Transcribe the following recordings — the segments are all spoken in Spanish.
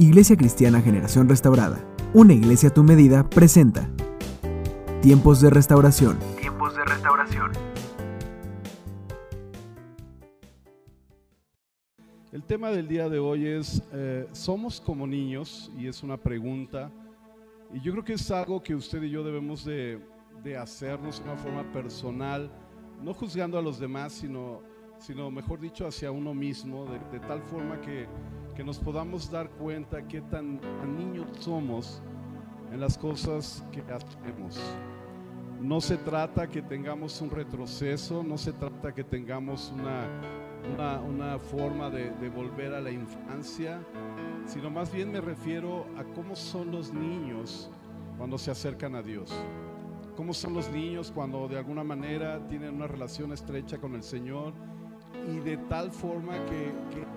Iglesia Cristiana Generación Restaurada, una iglesia a tu medida, presenta Tiempos de Restauración. Tiempos de restauración. El tema del día de hoy es, eh, ¿somos como niños? Y es una pregunta. Y yo creo que es algo que usted y yo debemos de, de hacernos de una forma personal, no juzgando a los demás, sino, sino mejor dicho, hacia uno mismo, de, de tal forma que, que, nos podamos dar cuenta qué tan niños somos en las cosas que hacemos. No se trata que tengamos un retroceso, no se trata que tengamos una, una, una forma de, de, volver a la infancia, sino más bien me refiero a cómo son los niños cuando se acercan a Dios. Cómo son los niños cuando de alguna manera tienen una relación estrecha con el Señor y de tal forma que,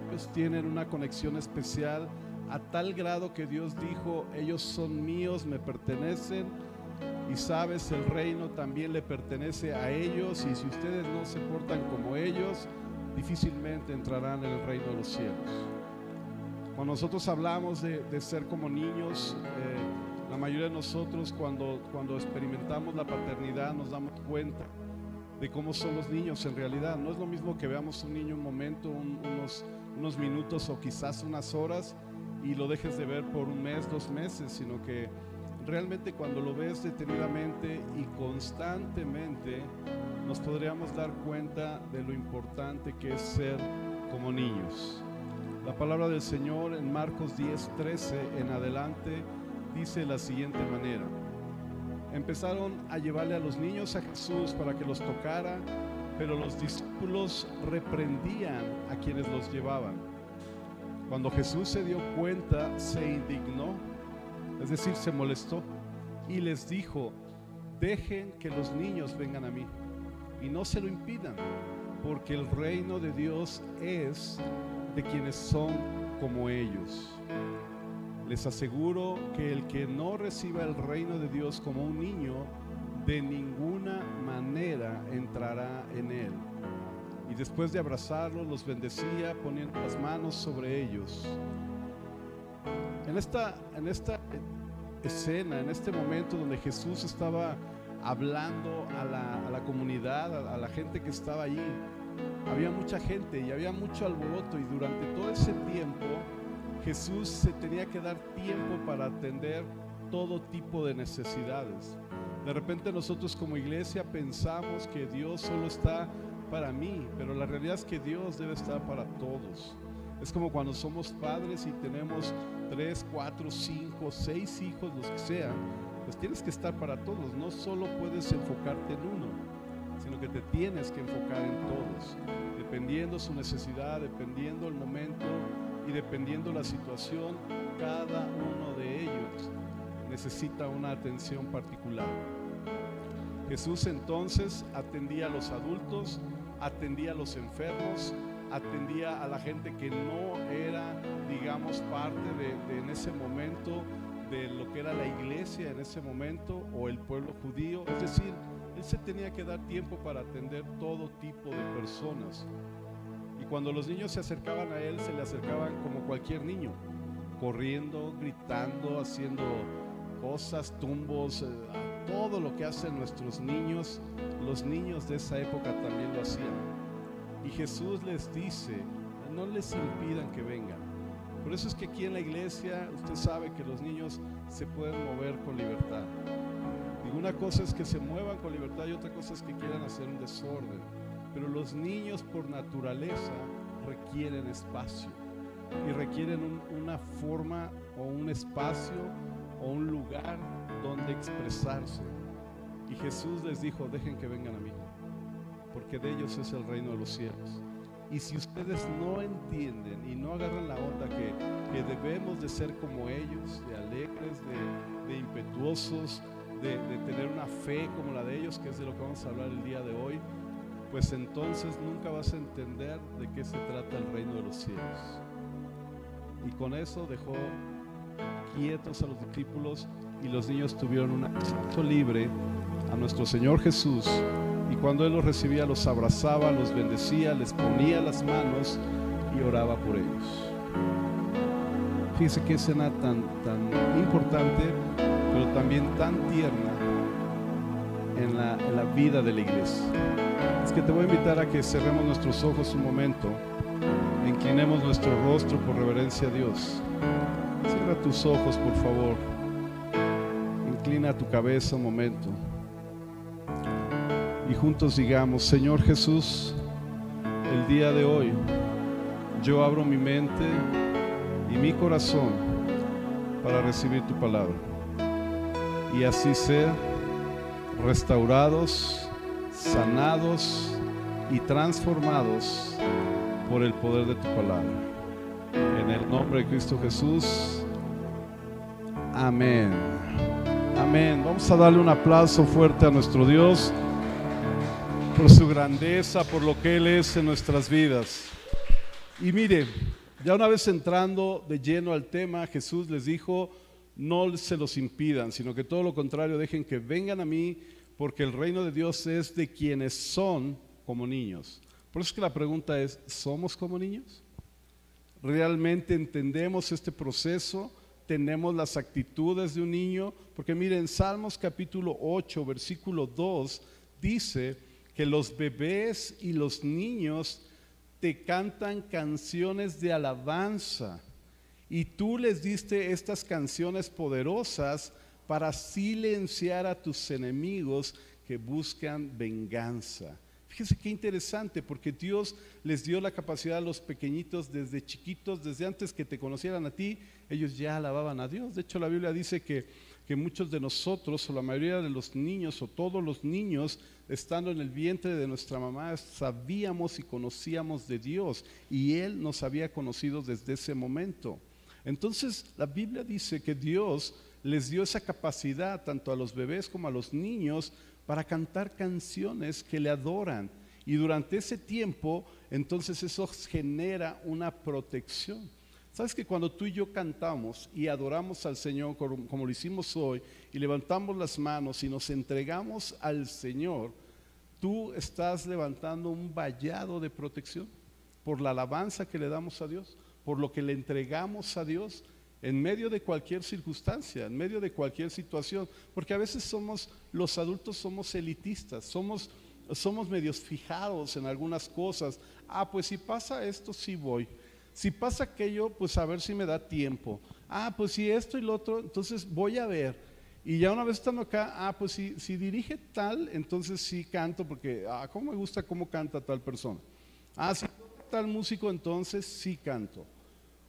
ellos tienen una conexión especial a tal grado que Dios dijo, ellos son míos, me pertenecen y sabes, el reino también le pertenece a ellos y si ustedes no se portan como ellos, difícilmente entrarán en el reino de los cielos. Cuando nosotros hablamos de, de ser como niños, eh, la mayoría de nosotros cuando, cuando experimentamos la paternidad nos damos cuenta de cómo son los niños en realidad. No es lo mismo que veamos un niño un momento, un, unos, unos minutos o quizás unas horas y lo dejes de ver por un mes, dos meses, sino que realmente cuando lo ves detenidamente y constantemente, nos podríamos dar cuenta de lo importante que es ser como niños. La palabra del Señor en Marcos 10, 13 en adelante dice de la siguiente manera. Empezaron a llevarle a los niños a Jesús para que los tocara, pero los discípulos reprendían a quienes los llevaban. Cuando Jesús se dio cuenta, se indignó, es decir, se molestó y les dijo, dejen que los niños vengan a mí y no se lo impidan, porque el reino de Dios es de quienes son como ellos. Les aseguro que el que no reciba el reino de Dios como un niño, de ninguna manera entrará en él. Y después de abrazarlos, los bendecía poniendo las manos sobre ellos. En esta, en esta escena, en este momento donde Jesús estaba hablando a la, a la comunidad, a, a la gente que estaba allí, había mucha gente y había mucho alboroto y durante todo ese tiempo Jesús se tenía que dar tiempo para atender todo tipo de necesidades. De repente nosotros como iglesia pensamos que Dios solo está para mí, pero la realidad es que Dios debe estar para todos. Es como cuando somos padres y tenemos tres, cuatro, cinco, seis hijos, los que sean, pues tienes que estar para todos. No solo puedes enfocarte en uno, sino que te tienes que enfocar en todos, dependiendo su necesidad, dependiendo el momento y dependiendo la situación, cada uno de ellos necesita una atención particular. Jesús entonces atendía a los adultos, atendía a los enfermos, atendía a la gente que no era, digamos, parte de, en ese momento de lo que era la iglesia en ese momento o el pueblo judío. Es decir, él se tenía que dar tiempo para atender todo tipo de personas. Cuando los niños se acercaban a él, se le acercaban como cualquier niño, corriendo, gritando, haciendo cosas, tumbos, eh, todo lo que hacen nuestros niños, los niños de esa época también lo hacían. Y Jesús les dice, no les impidan que vengan. Por eso es que aquí en la iglesia usted sabe que los niños se pueden mover con libertad. Y una cosa es que se muevan con libertad y otra cosa es que quieran hacer un desorden. Pero los niños por naturaleza requieren espacio y requieren un, una forma o un espacio o un lugar donde expresarse. Y Jesús les dijo, dejen que vengan a mí porque de ellos es el reino de los cielos. Y si ustedes no entienden y no agarran la onda que, que debemos de ser como ellos, de alegres, de, impetuosos, de, tener una fe como la de ellos, que es de lo que vamos a hablar el día de hoy, pues entonces nunca vas a entender de qué se trata el reino de los cielos. Y con eso dejó quietos a los discípulos y los niños tuvieron un acceso libre a nuestro Señor Jesús y cuando Él los recibía, los abrazaba, los bendecía, les ponía las manos y oraba por ellos. Fíjese qué escena tan, tan importante, pero también tan tierna en la vida de la iglesia. Es que te voy a invitar a que cerremos nuestros ojos un momento, inclinemos nuestro rostro por reverencia a Dios. Cierra tus ojos, por favor. Inclina tu cabeza un momento. Y juntos digamos, Señor Jesús, el día de hoy yo abro mi mente y mi corazón para recibir tu palabra. Y así sea, restaurados, sanados y transformados por el poder de tu palabra. En el nombre de Cristo Jesús. Amén. Amén. Vamos a darle un aplauso fuerte a nuestro Dios por su grandeza, por lo que Él es en nuestras vidas. Y mire, ya una vez entrando de lleno al tema, Jesús les dijo, no se los impidan, sino que todo lo contrario, dejen que vengan a mí, porque el reino de Dios es de quienes son como niños. Por eso es que la pregunta es, ¿somos como niños? ¿Realmente entendemos este proceso? ¿Tenemos las actitudes de un niño? Porque miren, Salmos capítulo 8, versículo 2, dice que los bebés y los niños te cantan canciones de alabanza y tú les diste estas canciones poderosas para silenciar a tus enemigos que buscan venganza. Fíjense qué interesante, porque Dios les dio la capacidad a los pequeñitos desde chiquitos, desde antes que te conocieran a ti, ellos ya alababan a Dios. De hecho, la Biblia dice que, que muchos de nosotros, o la mayoría de los niños, o todos los niños, estando en el vientre de nuestra mamá, sabíamos y conocíamos de Dios, y Él nos había conocido desde ese momento. Entonces, la Biblia dice que Dios les dio esa capacidad tanto a los bebés como a los niños para cantar canciones que le adoran. Y durante ese tiempo, entonces eso genera una protección. Sabes que cuando tú y yo cantamos y adoramos al Señor como, lo hicimos hoy y levantamos las manos y nos entregamos al Señor, tú estás levantando un vallado de protección por la alabanza que le damos a Dios, por lo que le entregamos a Dios en medio de cualquier circunstancia, en medio de cualquier situación, porque a veces somos, los adultos somos elitistas, somos, somos medios fijados en algunas cosas. Ah, pues si pasa esto, sí voy. Si pasa aquello, pues a ver si me da tiempo. Ah, pues si esto y lo otro, entonces voy a ver. Y ya una vez estando acá, ah, pues si, si dirige tal, entonces sí canto, porque, ah, cómo me gusta cómo canta tal persona. Ah, si tal músico, entonces sí canto.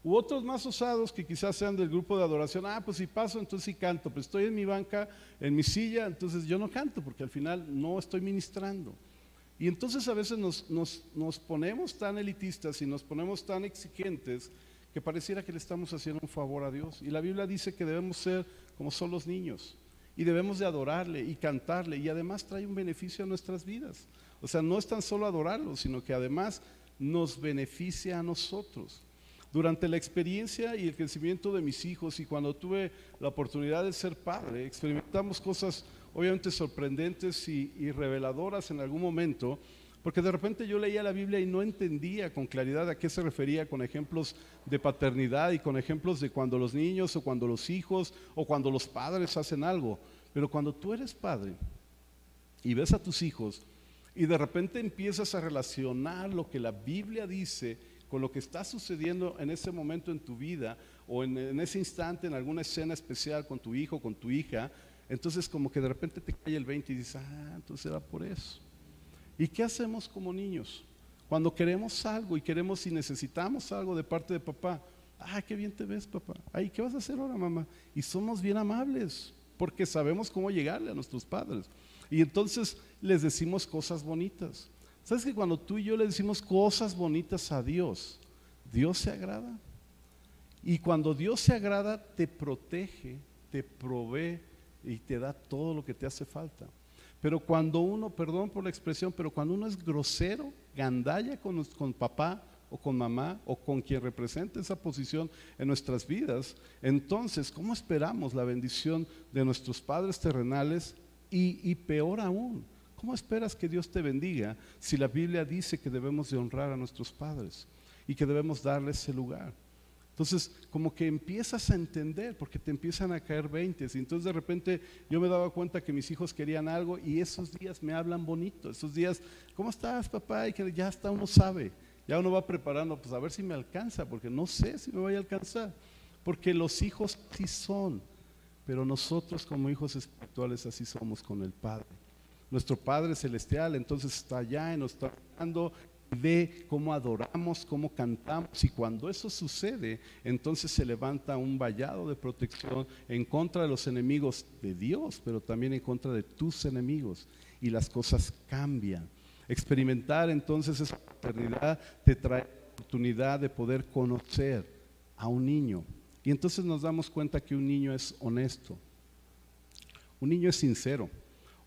U otros más osados que quizás sean del grupo de adoración, ah, pues si paso, entonces sí canto, pues estoy en mi banca, en mi silla, entonces yo no canto, porque al final no estoy ministrando. Y entonces a veces nos, nos, nos ponemos tan elitistas y nos ponemos tan exigentes que pareciera que le estamos haciendo un favor a Dios. Y la Biblia dice que debemos ser como son los niños y debemos de adorarle y cantarle y además trae un beneficio a nuestras vidas. O sea, no es tan solo adorarlo, sino que además nos beneficia a nosotros. Durante la experiencia y el crecimiento de mis hijos y cuando tuve la oportunidad de ser padre, experimentamos cosas obviamente sorprendentes y, reveladoras en algún momento, porque de repente yo leía la Biblia y no entendía con claridad a qué se refería con ejemplos de paternidad y con ejemplos de cuando los niños o cuando los hijos o cuando los padres hacen algo. Pero cuando tú eres padre y ves a tus hijos y de repente empiezas a relacionar lo que la Biblia dice, con lo que está sucediendo en ese momento en tu vida o en, ese instante en alguna escena especial con tu hijo, con tu hija, entonces como que de repente te cae el 20 y dices, ah, entonces era por eso. ¿Y qué hacemos como niños? Cuando queremos algo y queremos y necesitamos algo de parte de papá, ah, qué bien te ves papá, ay, ¿qué vas a hacer ahora mamá? Y somos bien amables porque sabemos cómo llegarle a nuestros padres. Y entonces les decimos cosas bonitas. ¿Sabes que cuando tú y yo le decimos cosas bonitas a Dios, Dios se agrada? Y cuando Dios se agrada, te protege, te provee y te da todo lo que te hace falta. Pero cuando uno, perdón por la expresión, pero cuando uno es grosero, gandalla con, con papá o con mamá o con quien representa esa posición en nuestras vidas, entonces, ¿cómo esperamos la bendición de nuestros padres terrenales? Y peor aún, ¿Cómo esperas que Dios te bendiga si la Biblia dice que debemos de honrar a nuestros padres y que debemos darles ese lugar? Entonces, como que empiezas a entender, porque te empiezan a caer 20. Y entonces de repente yo me daba cuenta que mis hijos querían algo y esos días me hablan bonito. Esos días, ¿cómo estás, papá? Y que ya hasta uno sabe. Ya uno va preparando, pues a ver si me alcanza, porque no sé si me voy a alcanzar. Porque los hijos sí son, pero nosotros como hijos espirituales así somos con el Padre. Nuestro Padre Celestial entonces está allá y nos está dando ve cómo adoramos, cómo cantamos y cuando eso sucede, entonces se levanta un vallado de protección en contra de los enemigos de Dios, pero también en contra de tus enemigos y las cosas cambian. Experimentar entonces esa paternidad te trae la oportunidad de poder conocer a un niño. Y entonces nos damos cuenta que un niño es honesto, un niño es sincero,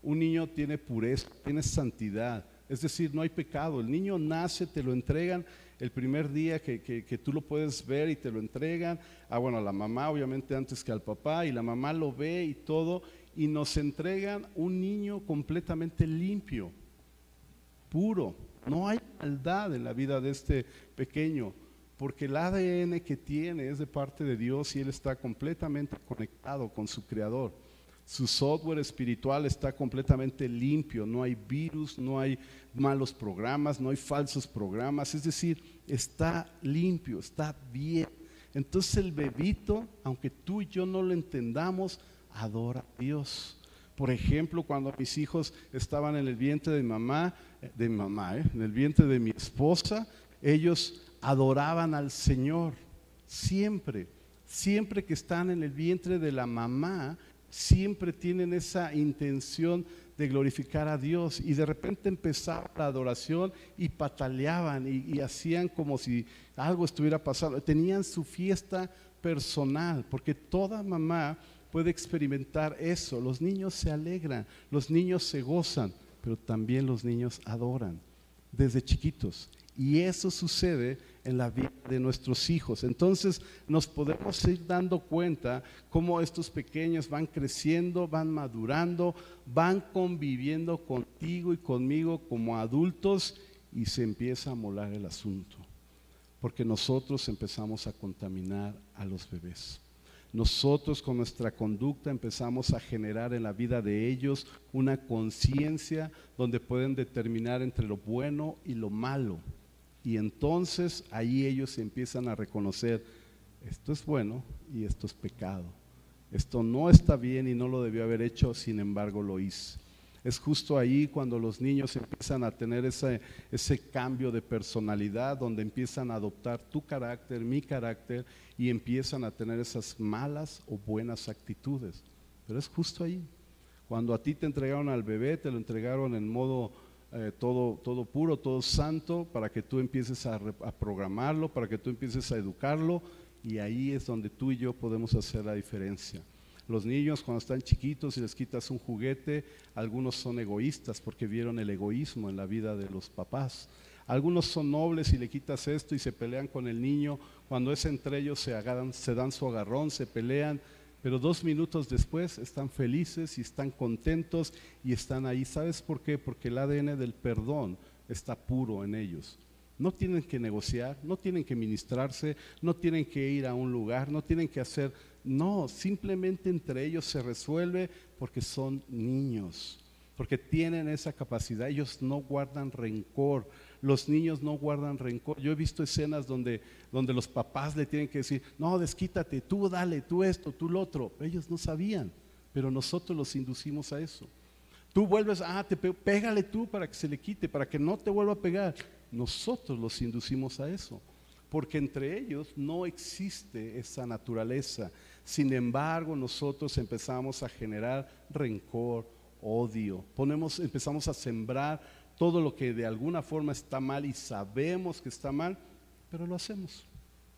un niño tiene pureza, tiene santidad es decir, no hay pecado. El niño nace, te lo entregan el primer día que, tú lo puedes ver y te lo entregan. Ah, bueno, a la mamá obviamente antes que al papá y la mamá lo ve y todo. Y nos entregan un niño completamente limpio, puro. No hay maldad en la vida de este pequeño, porque el ADN que tiene es de parte de Dios y él está completamente conectado con su creador. Su software espiritual está completamente limpio, no hay virus, no hay malos programas, no hay falsos programas, es decir, está limpio, está bien. Entonces el bebito, aunque tú y yo no lo entendamos, adora a Dios. Por ejemplo, cuando mis hijos estaban en el vientre de mamá, de mamá, ¿eh? en el vientre de mi esposa, ellos adoraban al Señor. Siempre, siempre que están en el vientre de la mamá, siempre tienen esa intención de glorificar a Dios y de repente empezaba la adoración y pataleaban y, hacían como si algo estuviera pasando. Tenían su fiesta personal, porque toda mamá puede experimentar eso. Los niños se alegran, los niños se gozan, pero también los niños adoran desde chiquitos. Y eso sucede en la vida de nuestros hijos. Entonces nos podemos ir dando cuenta cómo estos pequeños van creciendo, van madurando, van conviviendo contigo y conmigo como adultos y se empieza a molar el asunto. Porque nosotros empezamos a contaminar a los bebés. Nosotros con nuestra conducta empezamos a generar en la vida de ellos una conciencia donde pueden determinar entre lo bueno y lo malo y entonces ahí ellos empiezan a reconocer, esto es bueno y esto es pecado. Esto no está bien y no lo debió haber hecho, sin embargo lo hice. Es justo ahí cuando los niños empiezan a tener ese, ese cambio de personalidad, donde empiezan a adoptar tu carácter, mi carácter, y empiezan a tener esas malas o buenas actitudes. Pero es justo ahí. Cuando a ti te entregaron al bebé, te lo entregaron en modo eh, todo, todo puro, todo santo, para que tú empieces a, programarlo, para que tú empieces a educarlo, y ahí es donde tú y yo podemos hacer la diferencia. Los niños cuando están chiquitos y les quitas un juguete, algunos son egoístas porque vieron el egoísmo en la vida de los papás. Algunos son nobles y le quitas esto y se pelean con el niño. Cuando es entre ellos se, agarran, se dan su agarrón, se pelean pero dos minutos después están felices y están contentos y están ahí. ¿Sabes por qué? Porque el ADN del perdón está puro en ellos. No tienen que negociar, no tienen que ministrarse, no tienen que ir a un lugar, no tienen que hacer, no, simplemente entre ellos se resuelve porque son niños, porque tienen esa capacidad, ellos no guardan rencor, los niños no guardan rencor. Yo he visto escenas donde, donde los papás le tienen que decir, no, desquítate, tú dale, tú esto, tú lo otro. Ellos no sabían, pero nosotros los inducimos a eso. Tú vuelves, ah, te pégale tú para que se le quite, para que no te vuelva a pegar. Nosotros los inducimos a eso, porque entre ellos no existe esa naturaleza. Sin embargo, nosotros empezamos a generar rencor, odio. Ponemos, empezamos a sembrar todo lo que de alguna forma está mal y sabemos que está mal, pero lo hacemos.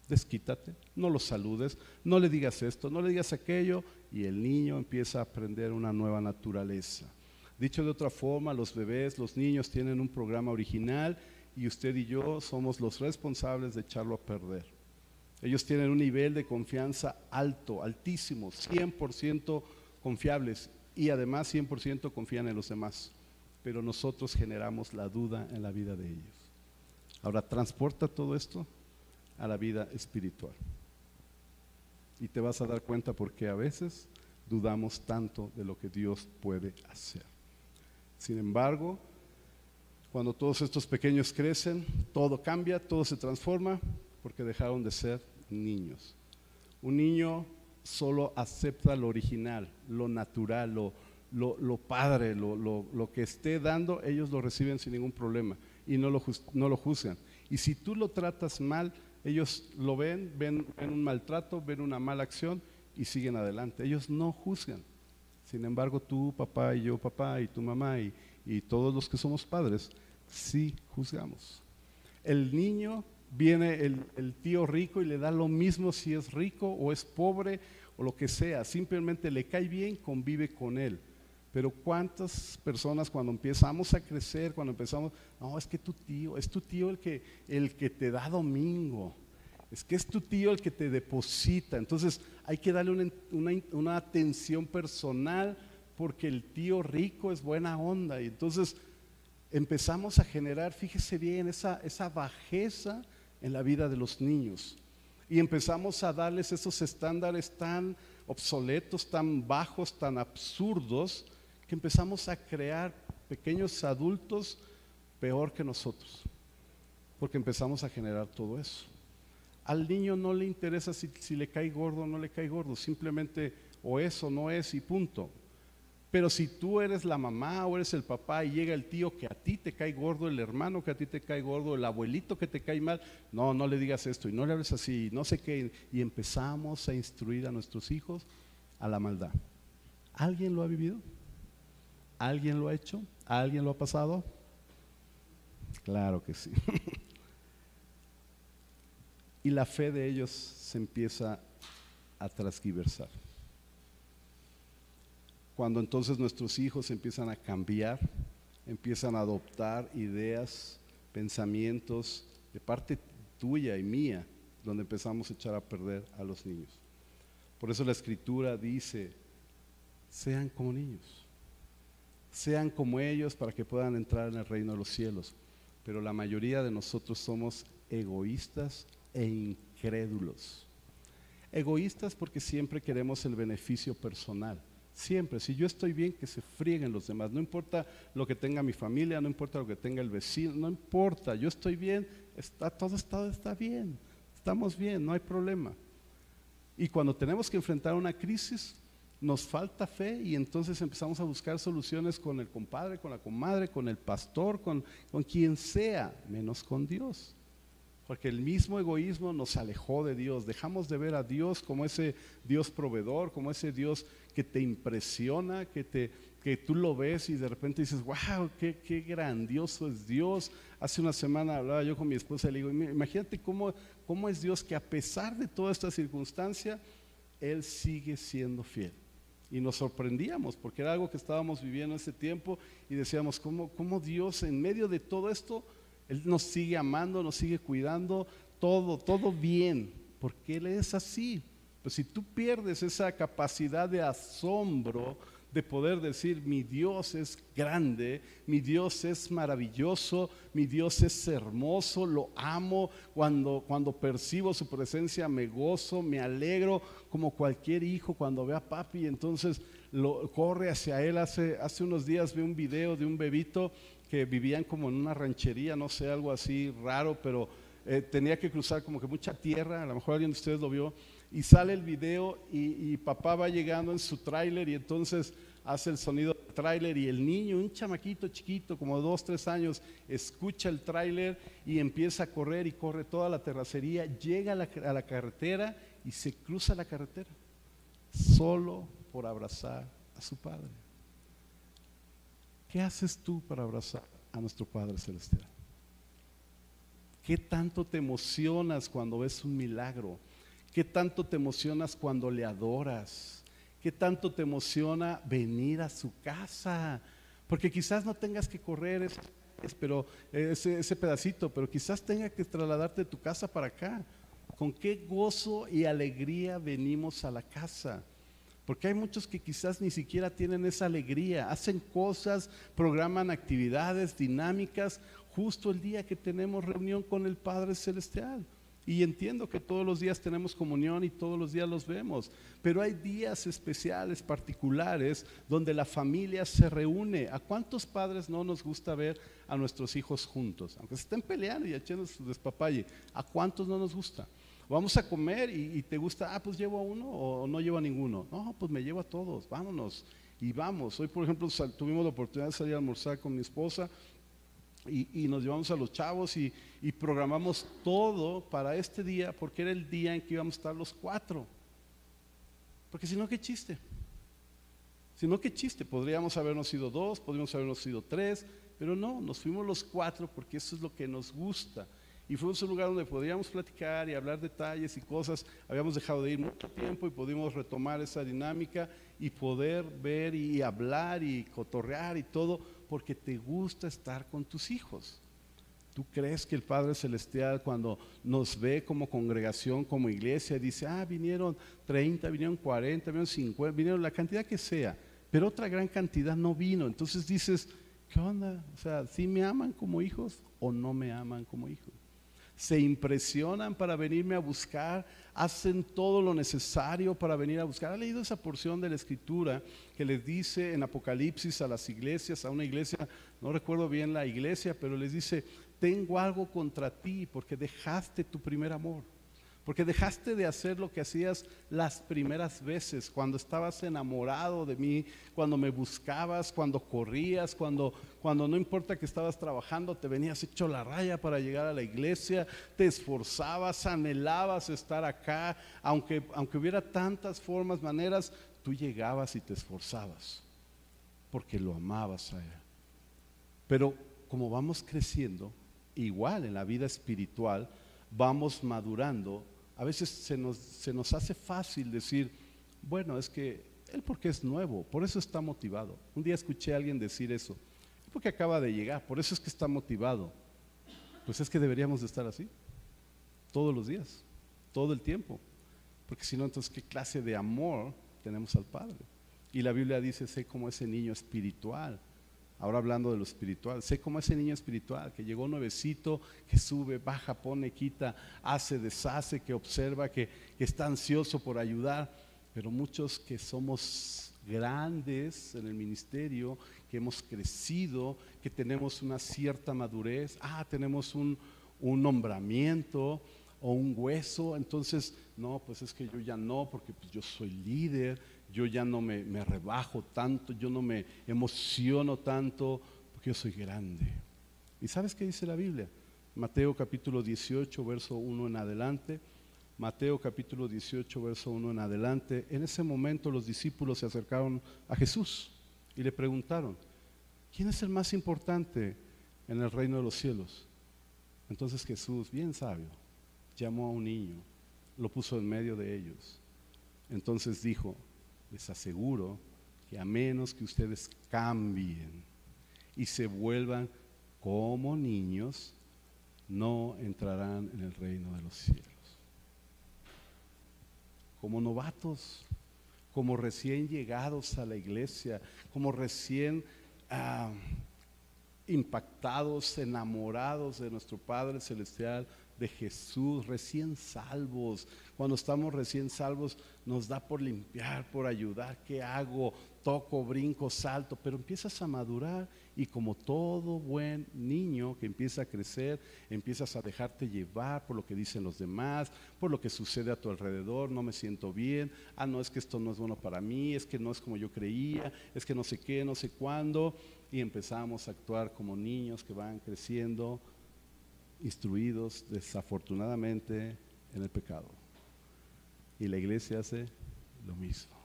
Desquítate, no lo saludes, no le digas esto, no le digas aquello, y el niño empieza a aprender una nueva naturaleza. Dicho de otra forma, los bebés, los niños tienen un programa original y usted y yo somos los responsables de echarlo a perder. Ellos tienen un nivel de confianza alto, altísimo, 100% confiables y además 100% confían en los demás pero nosotros generamos la duda en la vida de ellos. Ahora, transporta todo esto a la vida espiritual. Y te vas a dar cuenta porque a veces dudamos tanto de lo que Dios puede hacer. Sin embargo, cuando todos estos pequeños crecen, todo cambia, todo se transforma porque dejaron de ser niños. Un niño solo acepta lo original, lo natural, lo, padre, lo, que esté dando, ellos lo reciben sin ningún problema y no lo, no lo juzgan. Y si tú lo tratas mal, ellos lo ven, ven, un maltrato, ven una mala acción y siguen adelante. Ellos no juzgan. Sin embargo, tú, papá, y yo, papá, y tu mamá, y, y todos los que somos padres, sí juzgamos. El niño viene el, tío rico y le da lo mismo si es rico o es pobre o lo que sea, simplemente le cae bien, convive con él. Pero cuántas personas cuando empezamos a crecer, cuando empezamos, no, es que tu tío, es tu tío el que, el que te da domingo, es que es tu tío el que te deposita. Entonces hay que darle una, atención personal porque el tío rico es buena onda. Y entonces empezamos a generar, fíjese bien, esa, esa bajeza en la vida de los niños. Y empezamos a darles esos estándares tan obsoletos, tan bajos, tan absurdos, que empezamos a crear pequeños adultos peor que nosotros, porque empezamos a generar todo eso. Al niño no le interesa si, le cae gordo o no le cae gordo, simplemente o es o no es y punto. Pero si tú eres la mamá o eres el papá y llega el tío que a ti te cae gordo, el hermano que a ti te cae gordo, el abuelito que te cae mal, no, no le digas esto y no le hables así, no sé qué, y empezamos a instruir a nuestros hijos a la maldad. ¿Alguien lo ha vivido? ¿Alguien lo ha hecho? ¿Alguien lo ha pasado? Claro que sí. y la fe de ellos se empieza a transgiversar cuando entonces nuestros hijos empiezan a cambiar, empiezan a adoptar ideas, pensamientos de parte tuya y mía, donde empezamos a echar a perder a los niños. Por eso la escritura dice, sean como niños, sean como ellos para que puedan entrar en el reino de los cielos. Pero la mayoría de nosotros somos egoístas e incrédulos. Egoístas porque siempre queremos el beneficio personal. Siempre, si yo estoy bien, que se frieguen los demás. No importa lo que tenga mi familia, no importa lo que tenga el vecino, no importa. Yo estoy bien, está, todo está, está bien. Estamos bien, no hay problema. Y cuando tenemos que enfrentar una crisis, nos falta fe y entonces empezamos a buscar soluciones con el compadre, con la comadre, con el pastor, con, con quien sea, menos con Dios. Porque el mismo egoísmo nos alejó de Dios. Dejamos de ver a Dios como ese Dios proveedor, como ese Dios que te impresiona, que, te, que tú lo ves y de repente dices, wow, qué, qué grandioso es Dios. Hace una semana hablaba yo con mi esposa y le digo, imagínate cómo, cómo es Dios que a pesar de toda esta circunstancia, Él sigue siendo fiel. Y nos sorprendíamos porque era algo que estábamos viviendo ese tiempo y decíamos, ¿cómo, cómo Dios en medio de todo esto, Él nos sigue amando, nos sigue cuidando, todo, todo bien, porque Él es así. Pues si tú pierdes esa capacidad de asombro, de poder decir, mi Dios es grande, mi Dios es maravilloso, mi Dios es hermoso, lo amo, cuando, cuando percibo su presencia me gozo, me alegro, como cualquier hijo cuando ve a papi, entonces lo, corre hacia él. Hace, hace unos días vi un video de un bebito que vivían como en una ranchería, no sé, algo así raro, pero eh, tenía que cruzar como que mucha tierra, a lo mejor alguien de ustedes lo vio y sale el video y, papá va llegando en su tráiler y entonces hace el sonido del tráiler y el niño, un chamaquito chiquito, como dos, tres años, escucha el tráiler y empieza a correr y corre toda la terracería, llega a la, a la carretera y se cruza la carretera, solo por abrazar a su padre. ¿Qué haces tú para abrazar a nuestro Padre Celestial? ¿Qué tanto te emocionas cuando ves un milagro? ¿Qué tanto te emocionas cuando le adoras? ¿Qué tanto te emociona venir a su casa? Porque quizás no tengas que correr ese, ese pedacito, pero quizás tenga que trasladarte de tu casa para acá. ¿Con qué gozo y alegría venimos a la casa? Porque hay muchos que quizás ni siquiera tienen esa alegría, hacen cosas, programan actividades dinámicas justo el día que tenemos reunión con el Padre Celestial. Y entiendo que todos los días tenemos comunión y todos los días los vemos, pero hay días especiales, particulares, donde la familia se reúne. ¿A cuántos padres no nos gusta ver a nuestros hijos juntos? Aunque se estén peleando y echando su despapalle, ¿a cuántos no nos gusta? Vamos a comer y, te gusta, ah, pues llevo a uno o no llevo a ninguno. No, pues me llevo a todos, vámonos y vamos. Hoy, por ejemplo, tuvimos la oportunidad de salir a almorzar con mi esposa y, nos llevamos a los chavos y, programamos todo para este día porque era el día en que íbamos a estar los cuatro. Porque si no, qué chiste. Si no, qué chiste. Podríamos habernos sido dos, podríamos habernos sido tres, pero no, nos fuimos los cuatro porque eso es lo que nos gusta. Y fuimos a un lugar donde podíamos platicar y hablar detalles y cosas. Habíamos dejado de ir mucho tiempo y pudimos retomar esa dinámica y poder ver y hablar y cotorrear y todo porque te gusta estar con tus hijos. ¿Tú crees que el Padre Celestial cuando nos ve como congregación, como iglesia, dice, ah, vinieron 30, vinieron 40, vinieron 50, vinieron la cantidad que sea, pero otra gran cantidad no vino? Entonces dices, ¿qué onda? O sea, ¿sí me aman como hijos o no me aman como hijos? Se impresionan para venirme a buscar, hacen todo lo necesario para venir a buscar. ¿Ha leído esa porción de la escritura que les dice en Apocalipsis a las iglesias, a una iglesia, no recuerdo bien la iglesia, pero les dice, tengo algo contra ti porque dejaste tu primer amor? Porque dejaste de hacer lo que hacías las primeras veces, cuando estabas enamorado de mí, cuando me buscabas, cuando corrías, cuando, cuando no importa que estabas trabajando, te venías hecho la raya para llegar a la iglesia, te esforzabas, anhelabas estar acá, aunque, aunque hubiera tantas formas, maneras, tú llegabas y te esforzabas, porque lo amabas a Él. Pero como vamos creciendo, igual en la vida espiritual, vamos madurando a veces se nos, hace fácil decir, bueno, es que él porque es nuevo, por eso está motivado. Un día escuché a alguien decir eso, porque acaba de llegar, por eso es que está motivado. Pues es que deberíamos de estar así, todos los días, todo el tiempo, porque si no, entonces, ¿qué clase de amor tenemos al Padre? Y la Biblia dice, sé como ese niño espiritual Ahora hablando de lo espiritual, sé como ese niño espiritual que llegó nuevecito, que sube, baja, pone, quita, hace, deshace, que observa, que, está ansioso por ayudar, pero muchos que somos grandes en el ministerio, que hemos crecido, que tenemos una cierta madurez, ah, tenemos un, nombramiento o un hueso, entonces, no, pues es que yo ya no, porque pues yo soy líder, yo ya no me, rebajo tanto, yo no me emociono tanto, porque yo soy grande. ¿Y sabes qué dice la Biblia? Mateo capítulo 18, verso 1 en adelante. Mateo capítulo 18, verso 1 en adelante. En ese momento los discípulos se acercaron a Jesús y le preguntaron, ¿quién es el más importante en el reino de los cielos? Entonces Jesús, bien sabio, llamó a un niño, lo puso en medio de ellos. Entonces dijo, les aseguro que a menos que ustedes cambien y se vuelvan como niños, no entrarán en el reino de los cielos. Como novatos, como recién llegados a la iglesia, como recién ah, impactados, enamorados de nuestro Padre Celestial, de Jesús, recién salvos. Cuando estamos recién salvos nos da por limpiar, por ayudar. ¿Qué hago? Toco, brinco, salto, pero empiezas a madurar y como todo buen niño que empieza a crecer, empiezas a dejarte llevar por lo que dicen los demás, por lo que sucede a tu alrededor, no me siento bien, ah, no, es que esto no es bueno para mí, es que no es como yo creía, es que no sé qué, no sé cuándo, y empezamos a actuar como niños que van creciendo, instruidos desafortunadamente en el pecado. Y la iglesia hace lo mismo.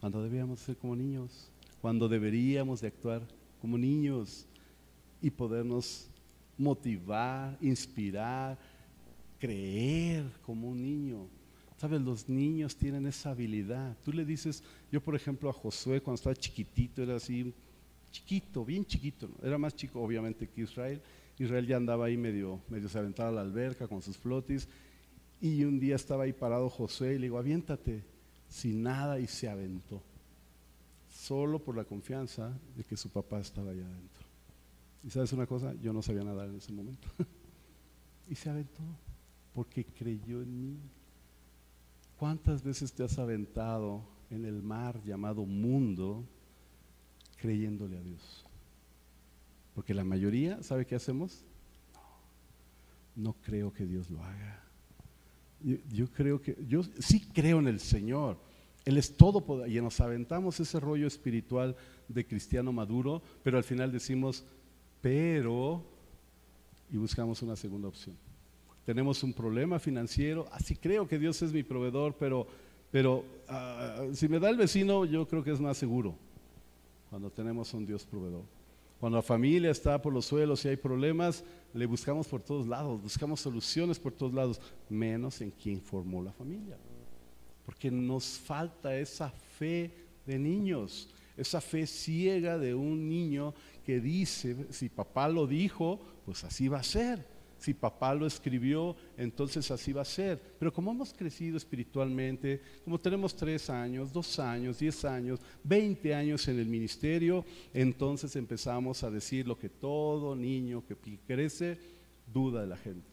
Cuando debíamos ser como niños, cuando deberíamos de actuar como niños y podernos motivar, inspirar, creer como un niño. Sabes, los niños tienen esa habilidad. Tú le dices, yo por ejemplo a Josué cuando estaba chiquitito, era así, chiquito, bien chiquito, era más chico obviamente que Israel, Israel ya andaba ahí medio, medio se a la alberca con sus flotis. Y un día estaba ahí parado José y le digo, aviéntate, sin nada, y se aventó. Solo por la confianza de que su papá estaba allá adentro. Y sabes una cosa, yo no sabía nadar en ese momento. y se aventó. porque creyó en mí. ¿Cuántas veces te has aventado en el mar llamado mundo creyéndole a Dios? Porque la mayoría, ¿sabe qué hacemos? No, creo que Dios lo haga. Yo, creo que, yo sí creo en el Señor. Él es todo y nos aventamos ese rollo espiritual de cristiano maduro, pero al final decimos, pero, y buscamos una segunda opción. Tenemos un problema financiero, así creo que Dios es mi proveedor, pero, pero ah, si me da el vecino, yo creo que es más seguro cuando tenemos un Dios proveedor. Cuando la familia está por los suelos y hay problemas, le buscamos por todos lados, buscamos soluciones por todos lados, menos en quien formó la familia. Porque nos falta esa fe de niños, esa fe ciega de un niño que dice, si papá lo dijo, pues así va a ser. Si papá lo escribió, entonces así va a ser. Pero como hemos crecido espiritualmente, como tenemos tres años, dos años, diez años, veinte años en el ministerio, entonces empezamos a decir lo que todo niño que crece duda de la gente.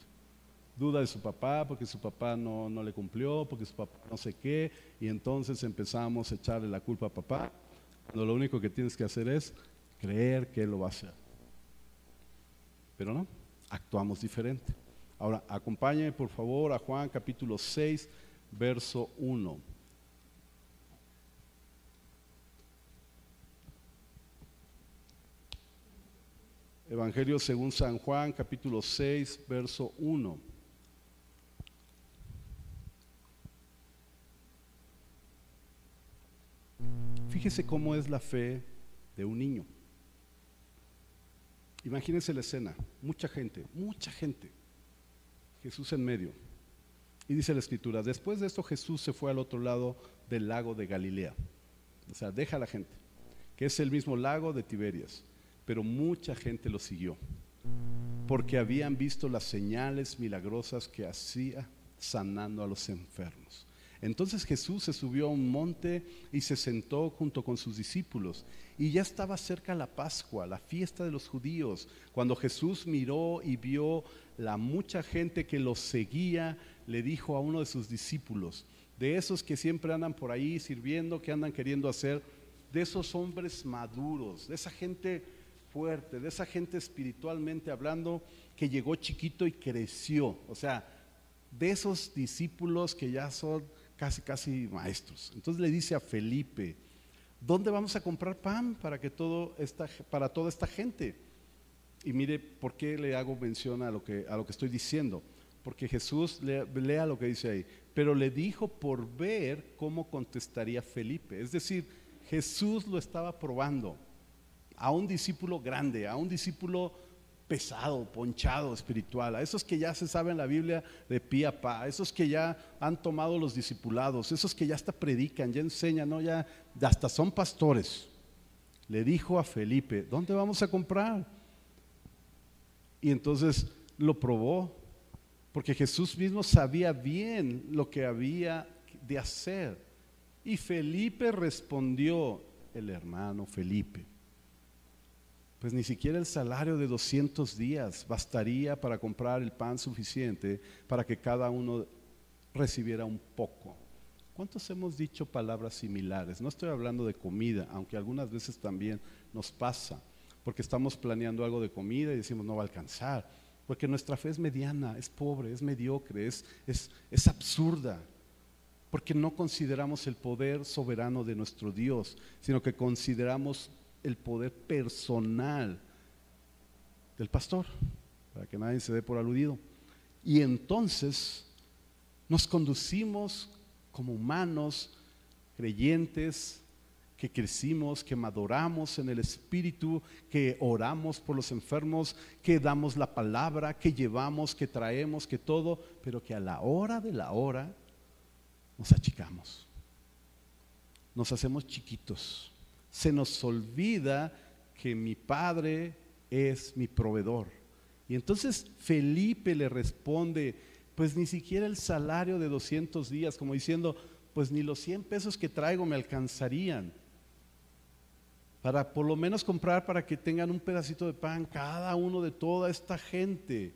Duda de su papá porque su papá no, no le cumplió, porque su papá no sé qué, y entonces empezamos a echarle la culpa a papá, cuando lo único que tienes que hacer es creer que él lo va a hacer. Pero no, actuamos diferente. Ahora, acompáñenme por favor a Juan capítulo 6, verso 1. Evangelio según San Juan, capítulo 6, verso 1. Fíjese cómo es la fe de un niño. Imagínense la escena, mucha gente, mucha gente, Jesús en medio. Y dice la escritura, después de esto Jesús se fue al otro lado del lago de Galilea. O sea, deja a la gente, que es el mismo lago de Tiberias, pero mucha gente lo siguió, porque habían visto las señales milagrosas que hacía sanando a los enfermos. Entonces Jesús se subió a un monte y se sentó junto con sus discípulos. Y ya estaba cerca la Pascua, la fiesta de los judíos. Cuando Jesús miró y vio la mucha gente que los seguía, le dijo a uno de sus discípulos, de esos que siempre andan por ahí sirviendo, que andan queriendo hacer, de esos hombres maduros, de esa gente fuerte, de esa gente espiritualmente hablando, que llegó chiquito y creció. O sea, de esos discípulos que ya son casi, casi maestros. Entonces le dice a Felipe, ¿dónde vamos a comprar pan para, que todo esta, para toda esta gente? Y mire, ¿por qué le hago mención a lo que, a lo que estoy diciendo? Porque Jesús, lea lo que dice ahí, pero le dijo por ver cómo contestaría Felipe. Es decir, Jesús lo estaba probando a un discípulo grande, a un discípulo pesado, ponchado espiritual, a esos que ya se saben la Biblia de pie a pa, a esos que ya han tomado los discipulados, esos que ya hasta predican, ya enseñan, ¿no? ya hasta son pastores. Le dijo a Felipe, ¿dónde vamos a comprar? Y entonces lo probó, porque Jesús mismo sabía bien lo que había de hacer. Y Felipe respondió, el hermano Felipe, pues ni siquiera el salario de 200 días bastaría para comprar el pan suficiente para que cada uno recibiera un poco. ¿Cuántos hemos dicho palabras similares? No estoy hablando de comida, aunque algunas veces también nos pasa, porque estamos planeando algo de comida y decimos no va a alcanzar, porque nuestra fe es mediana, es pobre, es mediocre, es, es, es absurda, porque no consideramos el poder soberano de nuestro Dios, sino que consideramos el poder personal del pastor, para que nadie se dé por aludido. Y entonces nos conducimos como humanos, creyentes, que crecimos, que maduramos en el Espíritu, que oramos por los enfermos, que damos la palabra, que llevamos, que traemos, que todo, pero que a la hora de la hora nos achicamos, nos hacemos chiquitos se nos olvida que mi Padre es mi proveedor. Y entonces Felipe le responde, pues ni siquiera el salario de 200 días, como diciendo, pues ni los 100 pesos que traigo me alcanzarían para por lo menos comprar para que tengan un pedacito de pan cada uno de toda esta gente.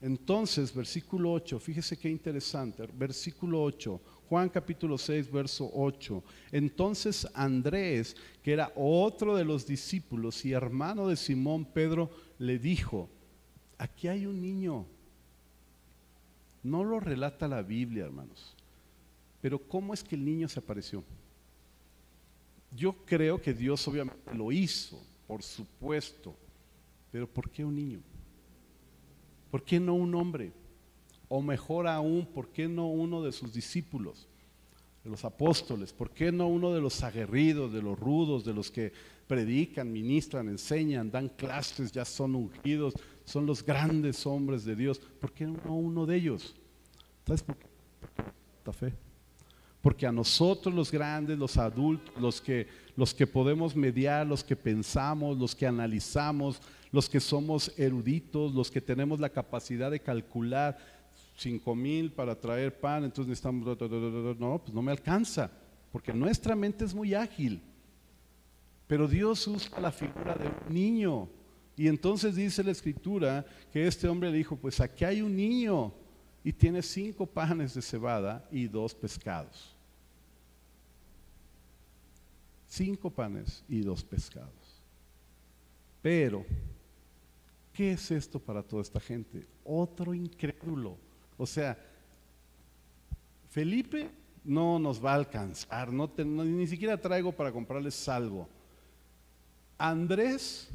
Entonces, versículo 8, fíjese qué interesante, versículo 8, Juan capítulo 6, verso 8. Entonces Andrés, que era otro de los discípulos y hermano de Simón Pedro, le dijo, aquí hay un niño. No lo relata la Biblia, hermanos. Pero ¿cómo es que el niño se apareció? Yo creo que Dios obviamente lo hizo, por supuesto. Pero ¿por qué un niño? ¿Por qué no un hombre? O mejor aún, ¿por qué no uno de sus discípulos, de los apóstoles? ¿Por qué no uno de los aguerridos, de los rudos, de los que predican, ministran, enseñan, dan clases, ya son ungidos, son los grandes hombres de Dios? ¿Por qué no uno de ellos? ¿Sabes por qué? Fe. Porque a nosotros los grandes, los adultos, los que, los que podemos mediar, los que pensamos, los que analizamos, los que somos eruditos, los que tenemos la capacidad de calcular cinco mil para traer pan, entonces necesitamos, no, pues no me alcanza, porque nuestra mente es muy ágil. Pero Dios usa la figura de un niño. Y entonces dice la escritura que este hombre dijo, pues aquí hay un niño y tiene cinco panes de cebada y dos pescados. Cinco panes y dos pescados. Pero ¿Qué es esto para toda esta gente? Otro incrédulo. O sea, Felipe no nos va a alcanzar, no, ni siquiera traigo para comprarles algo. Andrés,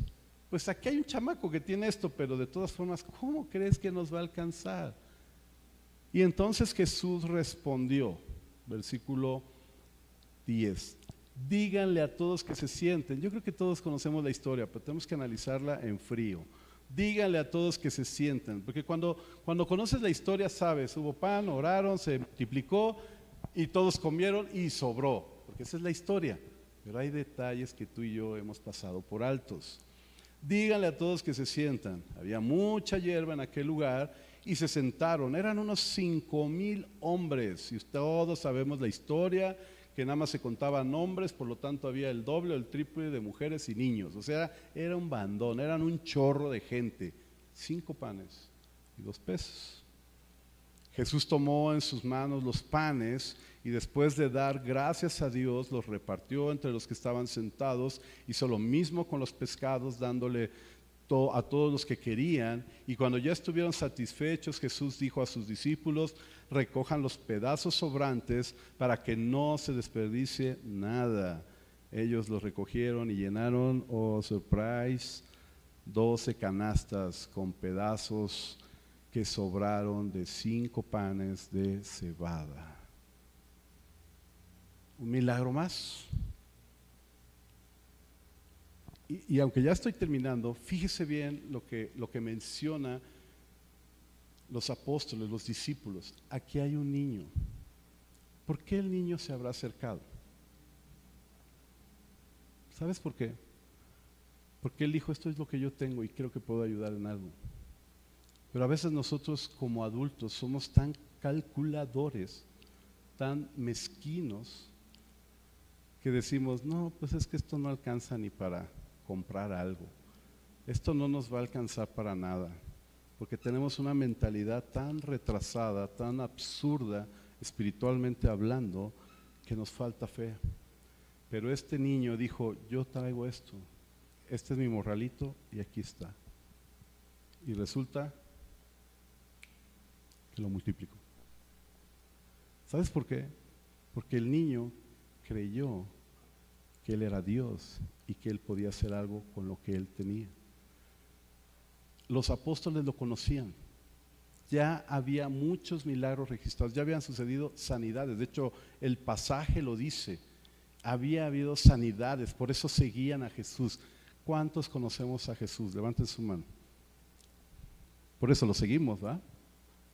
pues aquí hay un chamaco que tiene esto, pero de todas formas, ¿cómo crees que nos va a alcanzar? Y entonces Jesús respondió, versículo 10, díganle a todos que se sienten. Yo creo que todos conocemos la historia, pero tenemos que analizarla en frío díganle a todos que se sienten, porque cuando, cuando conoces la historia sabes, hubo pan, oraron, se multiplicó y todos comieron y sobró, porque esa es la historia, pero hay detalles que tú y yo hemos pasado por altos. Díganle a todos que se sientan, había mucha hierba en aquel lugar y se sentaron, eran unos cinco mil hombres y todos sabemos la historia que nada más se contaban nombres, por lo tanto había el doble o el triple de mujeres y niños. O sea, era un bandón, eran un chorro de gente. Cinco panes y dos peces. Jesús tomó en sus manos los panes y después de dar gracias a Dios los repartió entre los que estaban sentados, hizo lo mismo con los pescados dándole a todos los que querían. Y cuando ya estuvieron satisfechos, Jesús dijo a sus discípulos, recojan los pedazos sobrantes para que no se desperdicie nada. Ellos los recogieron y llenaron, oh surprise, doce canastas con pedazos que sobraron de cinco panes de cebada. Un milagro más. Y, aunque ya estoy terminando, fíjese bien lo que, lo que menciona los apóstoles, los discípulos. Aquí hay un niño. ¿Por qué el niño se habrá acercado? ¿Sabes por qué? Porque él dijo, esto es lo que yo tengo y creo que puedo ayudar en algo. Pero a veces nosotros como adultos somos tan calculadores, tan mezquinos, que decimos, no, pues es que esto no alcanza ni para comprar algo. Esto no nos va a alcanzar para nada, porque tenemos una mentalidad tan retrasada, tan absurda, espiritualmente hablando, que nos falta fe. Pero este niño dijo, yo traigo esto, este es mi morralito y aquí está. Y resulta que lo multiplicó. ¿Sabes por qué? Porque el niño creyó que Él era Dios y que Él podía hacer algo con lo que Él tenía. Los apóstoles lo conocían. Ya había muchos milagros registrados, ya habían sucedido sanidades. De hecho, el pasaje lo dice. Había habido sanidades, por eso seguían a Jesús. ¿Cuántos conocemos a Jesús? Levanten su mano. Por eso lo seguimos, ¿va?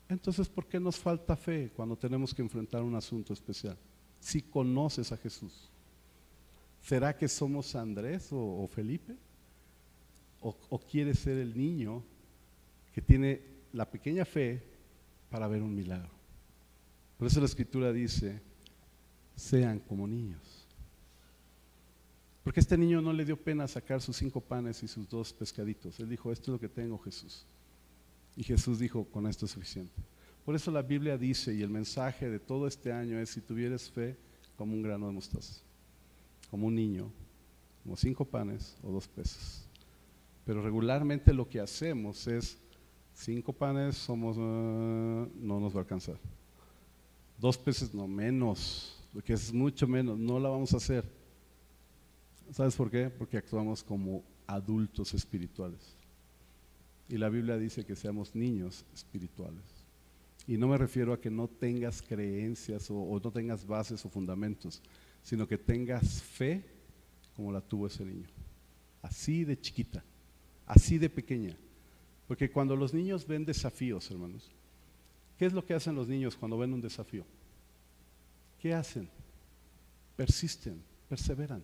Entonces, ¿por qué nos falta fe cuando tenemos que enfrentar un asunto especial? Si conoces a Jesús. ¿Será que somos Andrés o, Felipe? O, ¿O quiere ser el niño que tiene la pequeña fe para ver un milagro? Por eso la escritura dice, sean como niños. Porque este niño no le dio pena sacar sus cinco panes y sus dos pescaditos. Él dijo, esto es lo que tengo Jesús. Y Jesús dijo, con esto es suficiente. Por eso la Biblia dice, y el mensaje de todo este año es, si tuvieres fe como un grano de mostaza, como un niño, como cinco panes o dos peces. Pero regularmente lo que hacemos es, cinco panes somos, ah, no nos va a alcanzar. Dos peces no, menos, porque es mucho menos, no la vamos a hacer. ¿Sabes por qué? Porque actuamos como adultos espirituales. Y la Biblia dice que seamos niños espirituales. Y no me refiero a que no tengas creencias o, no tengas bases o fundamentos, sino que tengas fe como la tuvo ese niño. Así de chiquita, así de pequeña. Porque cuando los niños ven desafíos, hermanos, ¿qué es lo que hacen los niños cuando ven un desafío? ¿Qué hacen? Persisten, perseveran.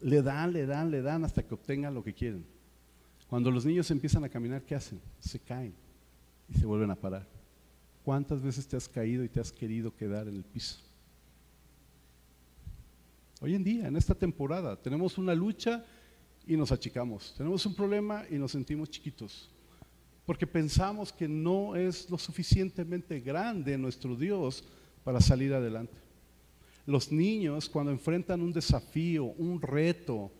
Le dan, le dan, le dan hasta que obtengan lo que quieren. Cuando los niños empiezan a caminar, ¿qué hacen? Se caen y se vuelven a parar. ¿Cuántas veces te has caído y te has querido quedar en el piso? Hoy en día, en esta temporada, tenemos una lucha y nos achicamos. Tenemos un problema y nos sentimos chiquitos. Porque pensamos que no es lo suficientemente grande nuestro Dios para salir adelante. Los niños cuando enfrentan un desafío, un reto,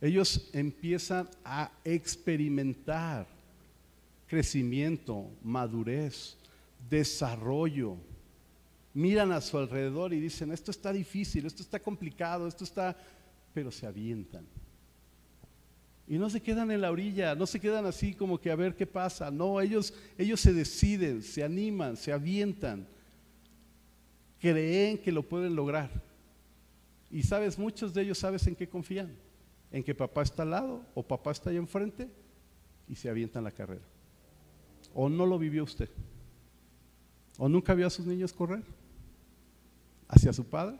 ellos empiezan a experimentar crecimiento, madurez, desarrollo. Miran a su alrededor y dicen, esto está difícil, esto está complicado, esto está, pero se avientan. Y no se quedan en la orilla, no se quedan así como que a ver qué pasa. No, ellos, ellos se deciden, se animan, se avientan creen que lo pueden lograr. Y sabes, muchos de ellos sabes en qué confían. En que papá está al lado o papá está ahí enfrente y se avientan la carrera. O no lo vivió usted. O nunca vio a sus niños correr hacia su padre.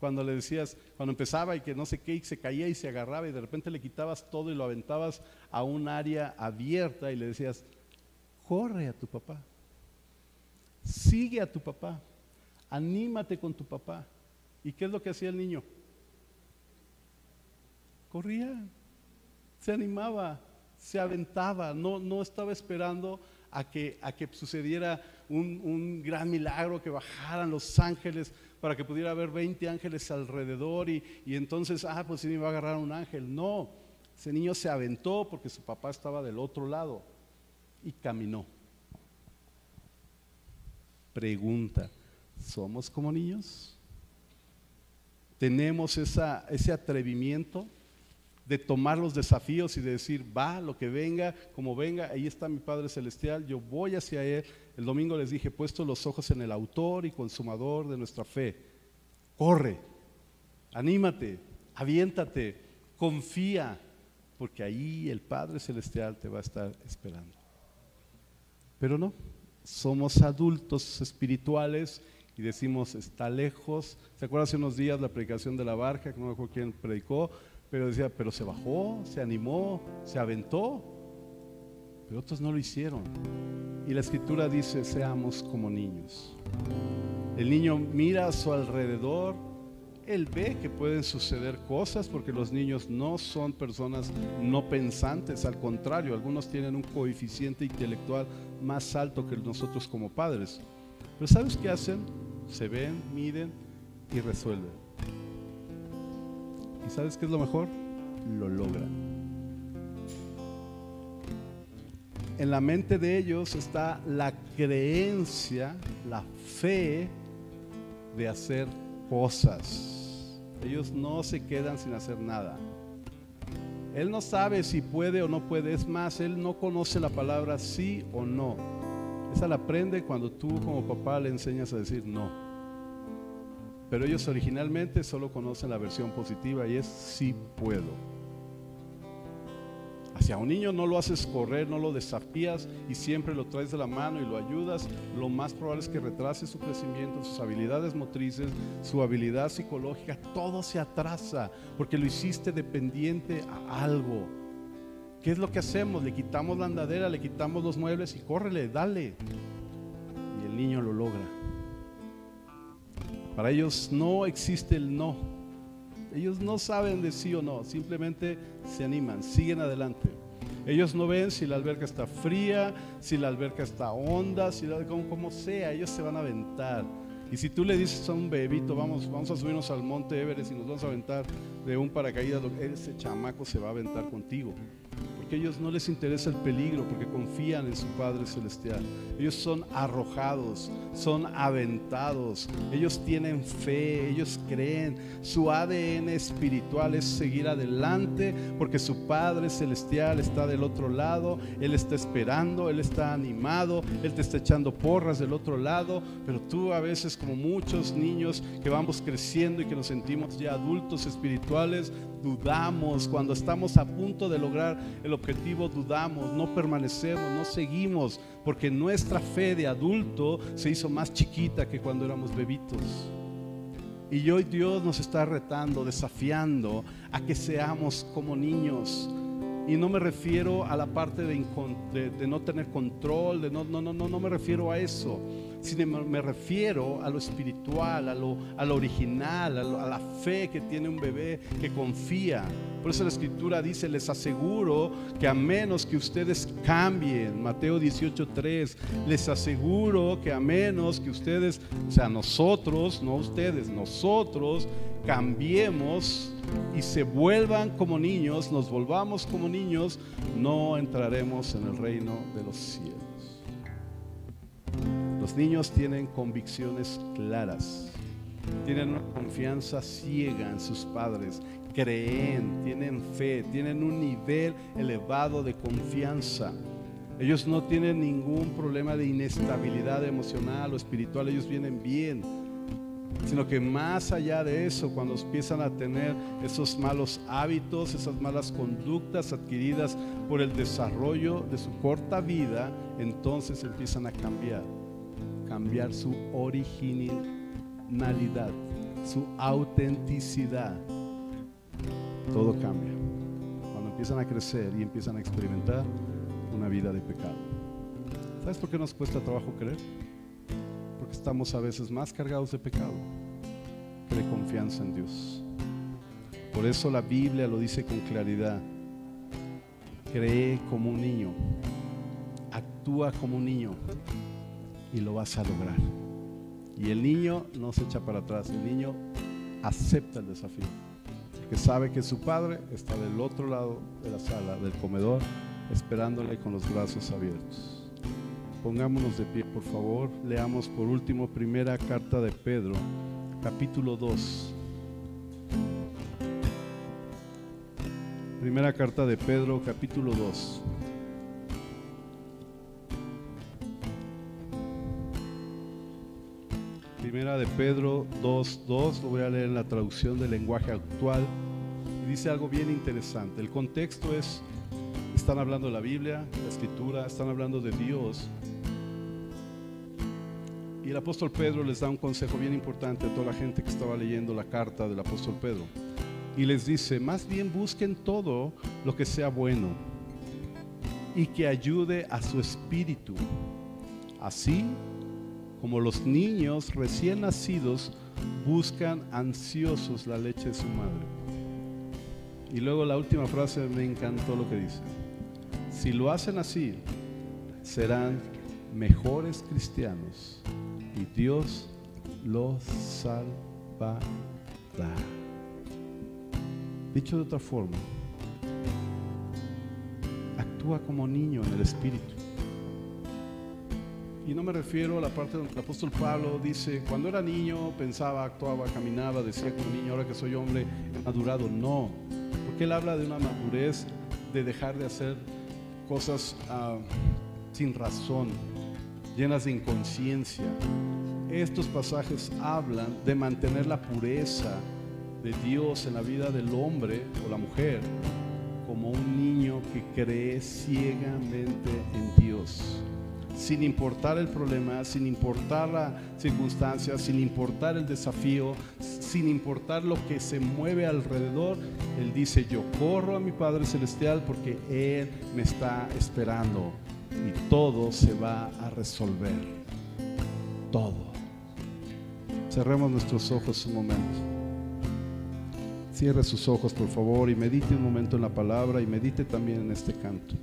Cuando le decías, cuando empezaba y que no sé qué, y se caía y se agarraba y de repente le quitabas todo y lo aventabas a un área abierta y le decías, corre a tu papá, sigue a tu papá anímate con tu papá. ¿Y qué es lo que hacía el niño? Corría, se animaba, se aventaba, no, no estaba esperando a que, a que sucediera un, gran milagro, que bajaran los ángeles para que pudiera haber 20 ángeles alrededor y, y entonces, ah, pues sí me va a agarrar un ángel. No, ese niño se aventó porque su papá estaba del otro lado y caminó. Pregunta, ¿Somos como niños? ¿Tenemos ese atrevimiento de tomar los desafíos y de decir, va, lo que venga, como venga, ahí está mi Padre Celestial, yo voy hacia Él. El domingo les dije, puesto los ojos en el autor y consumador de nuestra fe. Corre, anímate, aviéntate, confía, porque ahí el Padre Celestial te va a estar esperando. Pero no, somos adultos espirituales y decimos, está lejos. ¿Se acuerdan hace unos días la predicación de la barca? Que no me acuerdo quién predicó, pero decía, pero se bajó, se animó, se aventó. Pero otros no lo hicieron. Y la escritura dice, seamos como niños. El niño mira a su alrededor, él ve que pueden suceder cosas porque los niños no son personas no pensantes, al contrario, algunos tienen un coeficiente intelectual más alto que nosotros como padres. Pero ¿sabes qué hacen? se ven, miden y resuelven. ¿Y sabes qué es lo mejor? Lo logran. En la mente de ellos está la creencia, la fe de hacer cosas. Ellos no se quedan sin hacer nada. Él no sabe si puede o no puede. Es más, él no conoce la palabra sí o no. Esa la aprende cuando tú como papá le enseñas a decir no. Pero ellos originalmente solo conocen la versión positiva y es sí puedo. Hacia un niño no lo haces correr, no lo desafías y siempre lo traes de la mano y lo ayudas. Lo más probable es que retrase su crecimiento, sus habilidades motrices, su habilidad psicológica. Todo se atrasa porque lo hiciste dependiente a algo. ¿Qué es lo que hacemos? Le quitamos la andadera, le quitamos los muebles y córrele, dale. Y el niño lo logra. Para ellos no existe el no. Ellos no saben de sí o no, simplemente se animan, siguen adelante. Ellos no ven si la alberca está fría, si la alberca está honda, si la, como, como sea, ellos se van a aventar. Y si tú le dices a un bebito, vamos, vamos a subirnos al monte Everest y nos vamos a aventar de un paracaídas, ese chamaco se va a aventar contigo que ellos no les interesa el peligro porque confían en su Padre Celestial. Ellos son arrojados, son aventados, ellos tienen fe, ellos creen. Su ADN espiritual es seguir adelante porque su Padre Celestial está del otro lado, Él está esperando, Él está animado, Él te está echando porras del otro lado, pero tú a veces como muchos niños que vamos creciendo y que nos sentimos ya adultos espirituales, dudamos, cuando estamos a punto de lograr el objetivo, dudamos, no permanecemos, no seguimos, porque nuestra fe de adulto se hizo más chiquita que cuando éramos bebitos. Y hoy Dios nos está retando, desafiando a que seamos como niños. Y no me refiero a la parte de, no tener control, de no, no, no, no, no me refiero a eso sino me refiero a lo espiritual, a lo, a lo original, a, la fe que tiene un bebé que confía. Por eso la escritura dice, les aseguro que a menos que ustedes cambien, Mateo 18:3, les aseguro que a menos que ustedes, o sea, nosotros, no ustedes, nosotros cambiemos y se vuelvan como niños, nos volvamos como niños, no entraremos en el reino de los cielos. Los niños tienen convicciones claras, tienen una confianza ciega en sus padres, creen, tienen fe, tienen un nivel elevado de confianza. Ellos no tienen ningún problema de inestabilidad emocional o espiritual, ellos vienen bien. Sino que más allá de eso, cuando empiezan a tener esos malos hábitos, esas malas conductas adquiridas por el desarrollo de su corta vida, entonces empiezan a cambiar cambiar su originalidad, su autenticidad. Todo cambia. Cuando empiezan a crecer y empiezan a experimentar una vida de pecado. ¿Sabes por qué nos cuesta trabajo creer? Porque estamos a veces más cargados de pecado que de confianza en Dios. Por eso la Biblia lo dice con claridad. Cree como un niño, actúa como un niño, y lo vas a lograr. Y el niño no se echa para atrás, el niño acepta el desafío, que sabe que su padre está del otro lado de la sala, del comedor, esperándole con los brazos abiertos. Pongámonos de pie, por favor. Leamos por último primera carta de Pedro, capítulo 2. Primera carta de Pedro, capítulo 2. Primera de Pedro 2.2, lo voy a leer en la traducción del lenguaje actual, y dice algo bien interesante. El contexto es, están hablando de la Biblia, la escritura, están hablando de Dios. Y el apóstol Pedro les da un consejo bien importante a toda la gente que estaba leyendo la carta del apóstol Pedro. Y les dice, más bien busquen todo lo que sea bueno y que ayude a su espíritu. Así como los niños recién nacidos buscan ansiosos la leche de su madre. Y luego la última frase me encantó lo que dice. Si lo hacen así, serán mejores cristianos y Dios los salvará. Dicho de otra forma, actúa como niño en el espíritu. Y no me refiero a la parte donde el apóstol Pablo dice, cuando era niño pensaba, actuaba, caminaba, decía como niño, ahora que soy hombre he madurado. No, porque él habla de una madurez de dejar de hacer cosas ah, sin razón, llenas de inconsciencia. Estos pasajes hablan de mantener la pureza de Dios en la vida del hombre o la mujer como un niño que cree ciegamente en Dios sin importar el problema, sin importar la circunstancia, sin importar el desafío, sin importar lo que se mueve alrededor, Él dice, yo corro a mi Padre Celestial porque Él me está esperando y todo se va a resolver. Todo. Cerremos nuestros ojos un momento. Cierre sus ojos, por favor, y medite un momento en la palabra y medite también en este canto.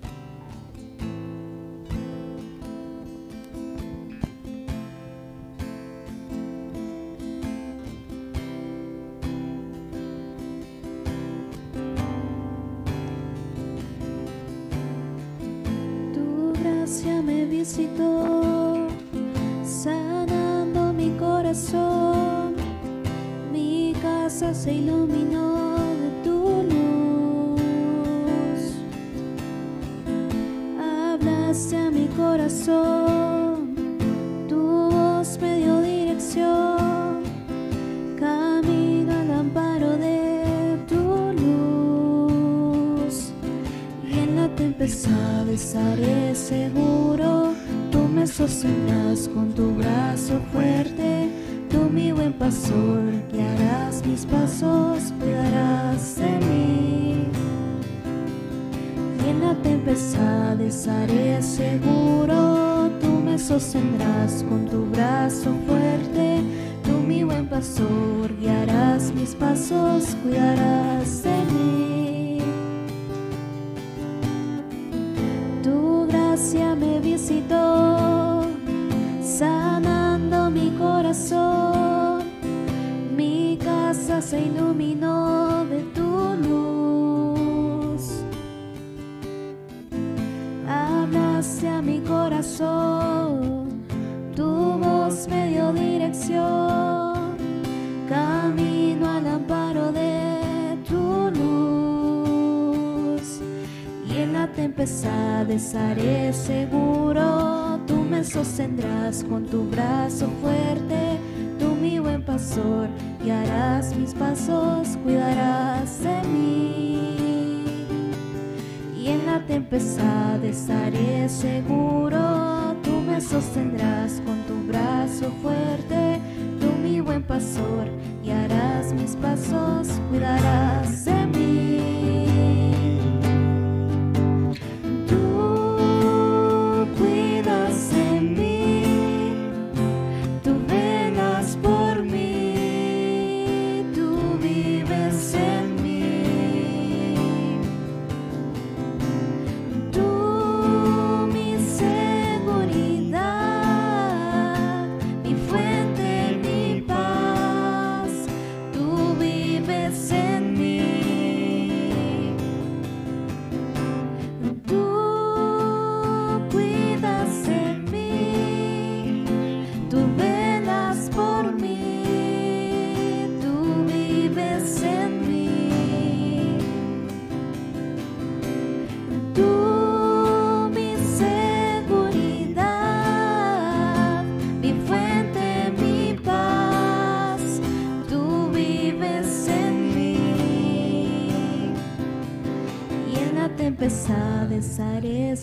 Sostendrás con tu brazo fuerte, tú mi buen pastor, guiarás mis pasos, cuidarás de mí. Y en la tempestad estaré seguro, tú me sostendrás con tu brazo fuerte, tú mi buen pastor, guiarás mis pasos, cuidarás de mí.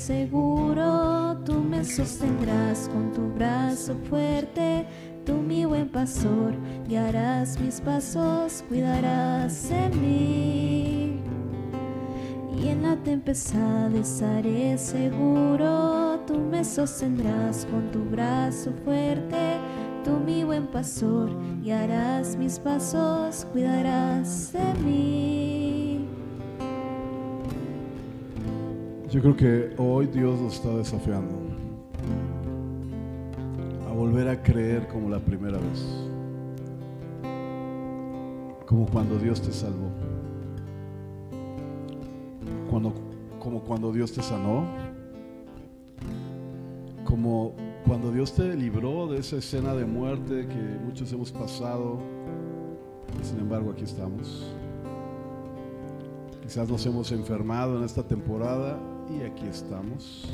Seguro, tú me sostendrás con tu brazo fuerte, tú mi buen pastor, guiarás mis pasos, cuidarás de mí. Y en la tempestad estaré seguro, tú me sostendrás con tu brazo fuerte, tú mi buen pastor, guiarás mis pasos, cuidarás de mí. Yo creo que hoy Dios nos está desafiando a volver a creer como la primera vez, como cuando Dios te salvó, cuando, como cuando Dios te sanó, como cuando Dios te libró de esa escena de muerte que muchos hemos pasado, y sin embargo aquí estamos. Quizás nos hemos enfermado en esta temporada y aquí estamos.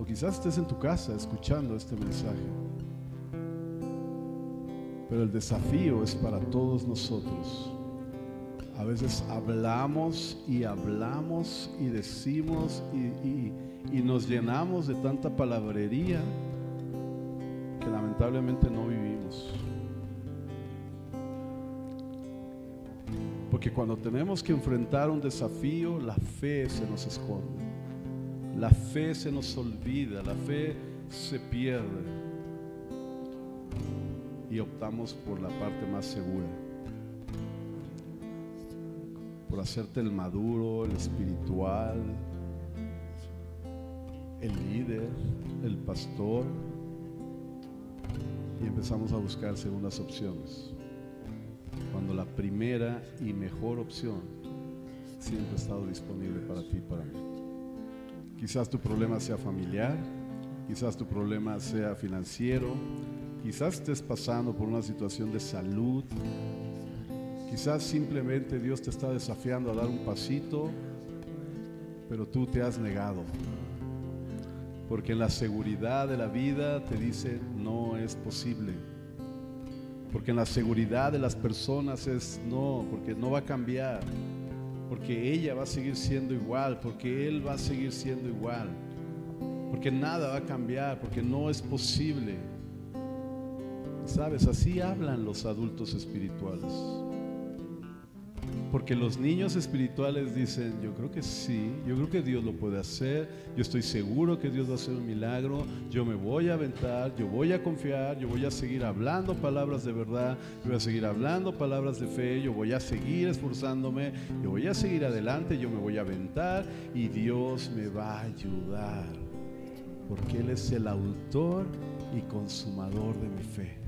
O quizás estés en tu casa escuchando este mensaje. Pero el desafío es para todos nosotros. A veces hablamos y hablamos y decimos y, y- nos llenamos de tanta palabrería que lamentablemente no vivimos. Porque cuando tenemos que enfrentar un desafío, la fe se nos esconde. La fe se nos olvida, la fe se pierde. Y optamos por la parte más segura. por hacerte el maduro, el espiritual, el líder, el pastor. Y empezamos a buscar segundas opciones. La primera y mejor opción siempre ha estado disponible para ti y para mí. Quizás tu problema sea familiar, quizás tu problema sea financiero, quizás estés pasando por una situación de salud, quizás simplemente Dios te está desafiando a dar un pasito, pero tú te has negado. Porque en la seguridad de la vida te dice no es posible. Porque en la seguridad de las personas es no, porque no va a cambiar. Porque ella va a seguir siendo igual, porque él va a seguir siendo igual. Porque nada va a cambiar, porque no es posible. Sabes, así hablan los adultos espirituales. Porque los niños espirituales dicen, yo creo que sí, yo creo que Dios lo puede hacer, yo estoy seguro que Dios va a hacer un milagro, yo me voy a aventar, yo voy a confiar, yo voy a seguir hablando palabras de verdad, yo voy a seguir hablando palabras de fe, yo voy a seguir esforzándome, yo voy a seguir adelante, yo me voy a aventar y Dios me va a ayudar, porque Él es el autor y consumador de mi fe.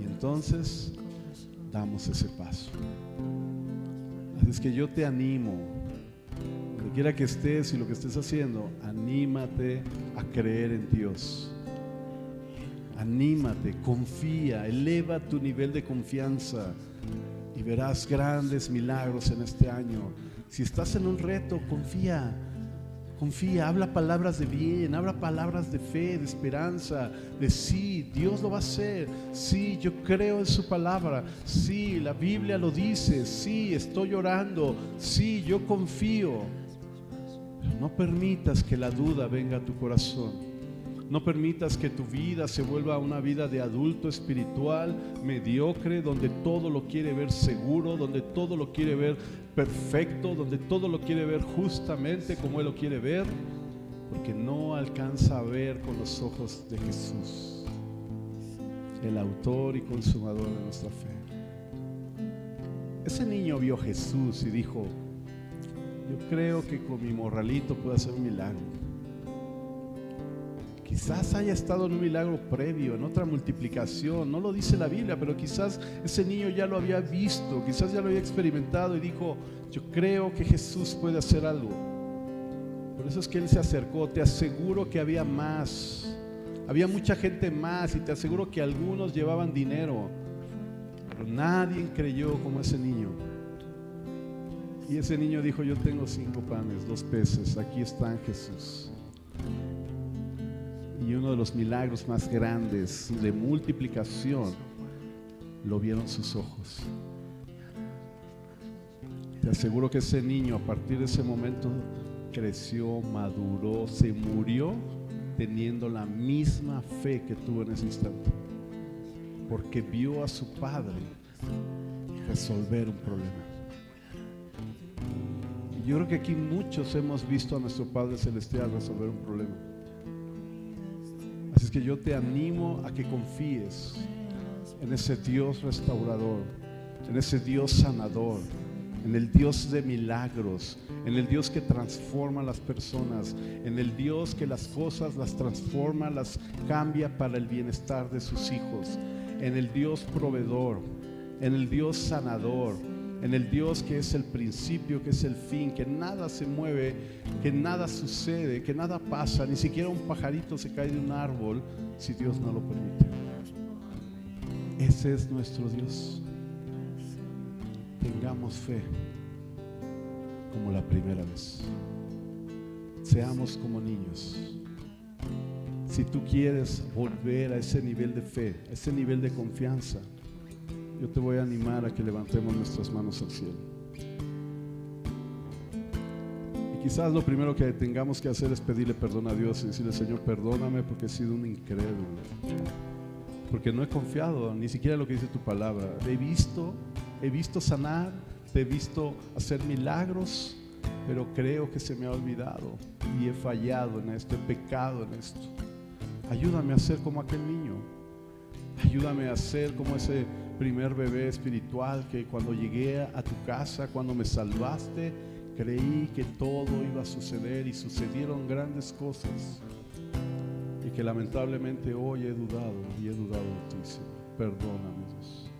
Y entonces damos ese paso. Es que yo te animo, donde quiera que estés y lo que estés haciendo, anímate a creer en Dios. Anímate, confía, eleva tu nivel de confianza y verás grandes milagros en este año. Si estás en un reto, confía. Confía, habla palabras de bien, habla palabras de fe, de esperanza, de sí, Dios lo va a hacer. Sí, yo creo en su palabra. Sí, la Biblia lo dice. Sí, estoy orando. Sí, yo confío. Pero no permitas que la duda venga a tu corazón. No permitas que tu vida se vuelva una vida de adulto espiritual, mediocre, donde todo lo quiere ver seguro, donde todo lo quiere ver perfecto, donde todo lo quiere ver justamente como Él lo quiere ver, porque no alcanza a ver con los ojos de Jesús, el autor y consumador de nuestra fe. Ese niño vio a Jesús y dijo, yo creo que con mi morralito puedo hacer un milagro. Quizás haya estado en un milagro previo, en otra multiplicación. No lo dice la Biblia, pero quizás ese niño ya lo había visto, quizás ya lo había experimentado y dijo, yo creo que Jesús puede hacer algo. Por eso es que él se acercó. Te aseguro que había más. Había mucha gente más y te aseguro que algunos llevaban dinero. Pero nadie creyó como ese niño. Y ese niño dijo, yo tengo cinco panes, dos peces, aquí están Jesús y uno de los milagros más grandes de multiplicación lo vieron sus ojos. Te aseguro que ese niño a partir de ese momento creció, maduró, se murió teniendo la misma fe que tuvo en ese instante. Porque vio a su padre resolver un problema. Yo creo que aquí muchos hemos visto a nuestro Padre Celestial resolver un problema. Así es que yo te animo a que confíes en ese Dios restaurador, en ese Dios sanador, en el Dios de milagros, en el Dios que transforma a las personas, en el Dios que las cosas las transforma, las cambia para el bienestar de sus hijos, en el Dios proveedor, en el Dios sanador, en el Dios que es el principio, que es el fin, que nada se mueve, que nada sucede, que nada pasa, ni siquiera un pajarito se cae de un árbol si Dios no lo permite. Ese es nuestro Dios. Tengamos fe como la primera vez. Seamos como niños. Si tú quieres volver a ese nivel de fe, a ese nivel de confianza, yo te voy a animar a que levantemos nuestras manos al cielo. Y quizás lo primero que tengamos que hacer es pedirle perdón a Dios y decirle, Señor, perdóname porque he sido un incrédulo. Porque no he confiado ni siquiera en lo que dice tu palabra. He visto, he visto sanar, te he visto hacer milagros, pero creo que se me ha olvidado y he fallado en esto, he pecado en esto. Ayúdame a ser como aquel niño Ayúdame a ser como ese primer bebé espiritual que cuando llegué a tu casa, cuando me salvaste, creí que todo iba a suceder y sucedieron grandes cosas. Y que lamentablemente hoy he dudado y he dudado de. Perdóname, Dios.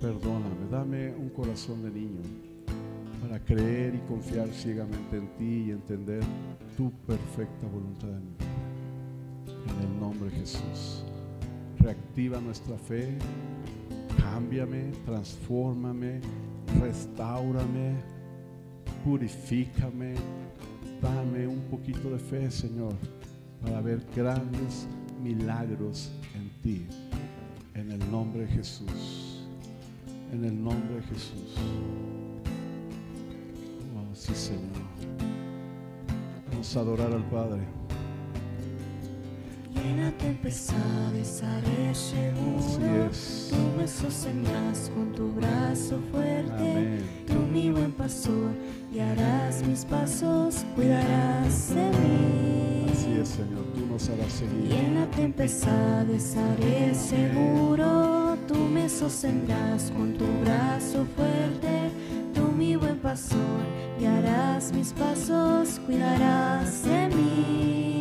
Perdóname, dame un corazón de niño para creer y confiar ciegamente en ti y entender tu perfecta voluntad mí. En el nombre de Jesús. Reactiva nuestra fe, cámbiame, transfórmame, restaurame, purifícame, dame un poquito de fe, Señor, para ver grandes milagros en ti. En el nombre de Jesús. En el nombre de Jesús. Oh, sí, Señor. Vamos a adorar al Padre. En la tempestad estaré seguro. Así es. Tú me sostendrás con tu brazo fuerte. Amén. Tú mi buen pastor, guiarás mis pasos, cuidarás de mí. Así es, Señor. Tú nos harás Y seguir. en la tempestad estaré seguro. Tú me sostendrás con tu brazo fuerte. Tú mi buen pastor, guiarás mis pasos, cuidarás de mí.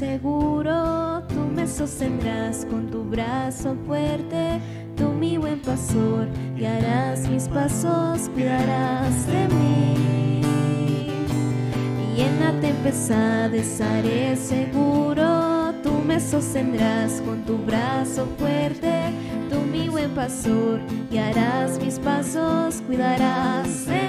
Seguro, tú me sostendrás con tu brazo fuerte, tú mi buen pastor, guiarás mis pasos, cuidarás de mí. Y en la tempestad estaré seguro, tú me sostendrás con tu brazo fuerte, tú mi buen pastor, guiarás mis pasos, cuidarás de mí.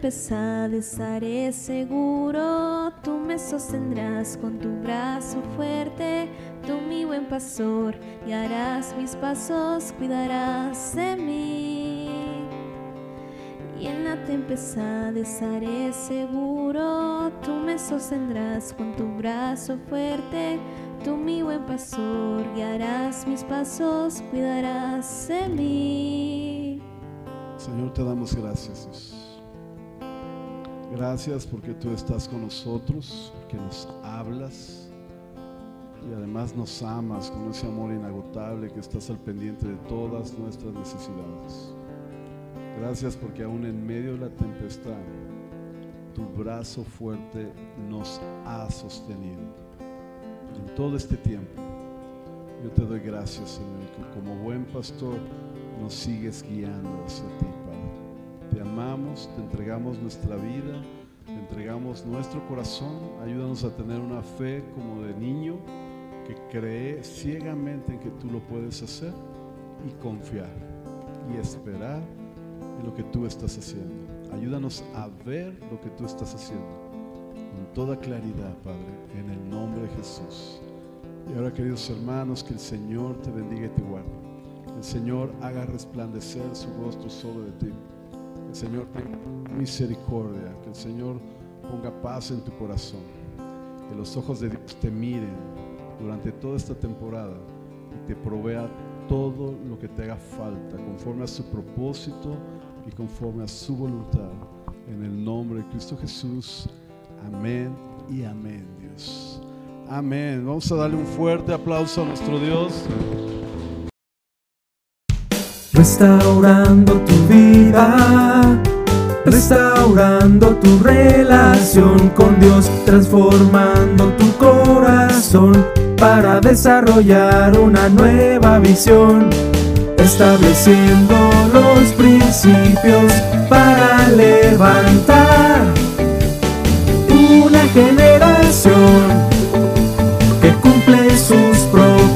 Tempestad estaré seguro, tú me sostendrás con tu brazo fuerte, tú mi buen pastor, guiarás mis pasos, cuidarás de mí. Y en la tempestad estaré seguro, tú me sostendrás con tu brazo fuerte, Tú mi buen pastor, guiarás mis pasos, cuidarás de mí. Señor, te damos gracias. Gracias porque tú estás con nosotros, que nos hablas y además nos amas con ese amor inagotable que estás al pendiente de todas nuestras necesidades. Gracias porque aún en medio de la tempestad, tu brazo fuerte nos ha sostenido. En todo este tiempo, yo te doy gracias, Señor, que como buen pastor nos sigues guiando hacia ti. Te entregamos nuestra vida, te entregamos nuestro corazón. Ayúdanos a tener una fe como de niño que cree ciegamente en que tú lo puedes hacer y confiar y esperar en lo que tú estás haciendo. Ayúdanos a ver lo que tú estás haciendo con toda claridad, Padre, en el nombre de Jesús. Y ahora, queridos hermanos, que el Señor te bendiga y te guarde. El Señor haga resplandecer su rostro sobre ti. El Señor tenga misericordia. Que el Señor ponga paz en tu corazón. Que los ojos de Dios te miren durante toda esta temporada y te provea todo lo que te haga falta conforme a su propósito y conforme a su voluntad. En el nombre de Cristo Jesús. Amén y amén, Dios. Amén. Vamos a darle un fuerte aplauso a nuestro Dios. Restaurando tu vida, restaurando tu relación con Dios, transformando tu corazón para desarrollar una nueva visión, estableciendo los principios para levantar una generación que cumple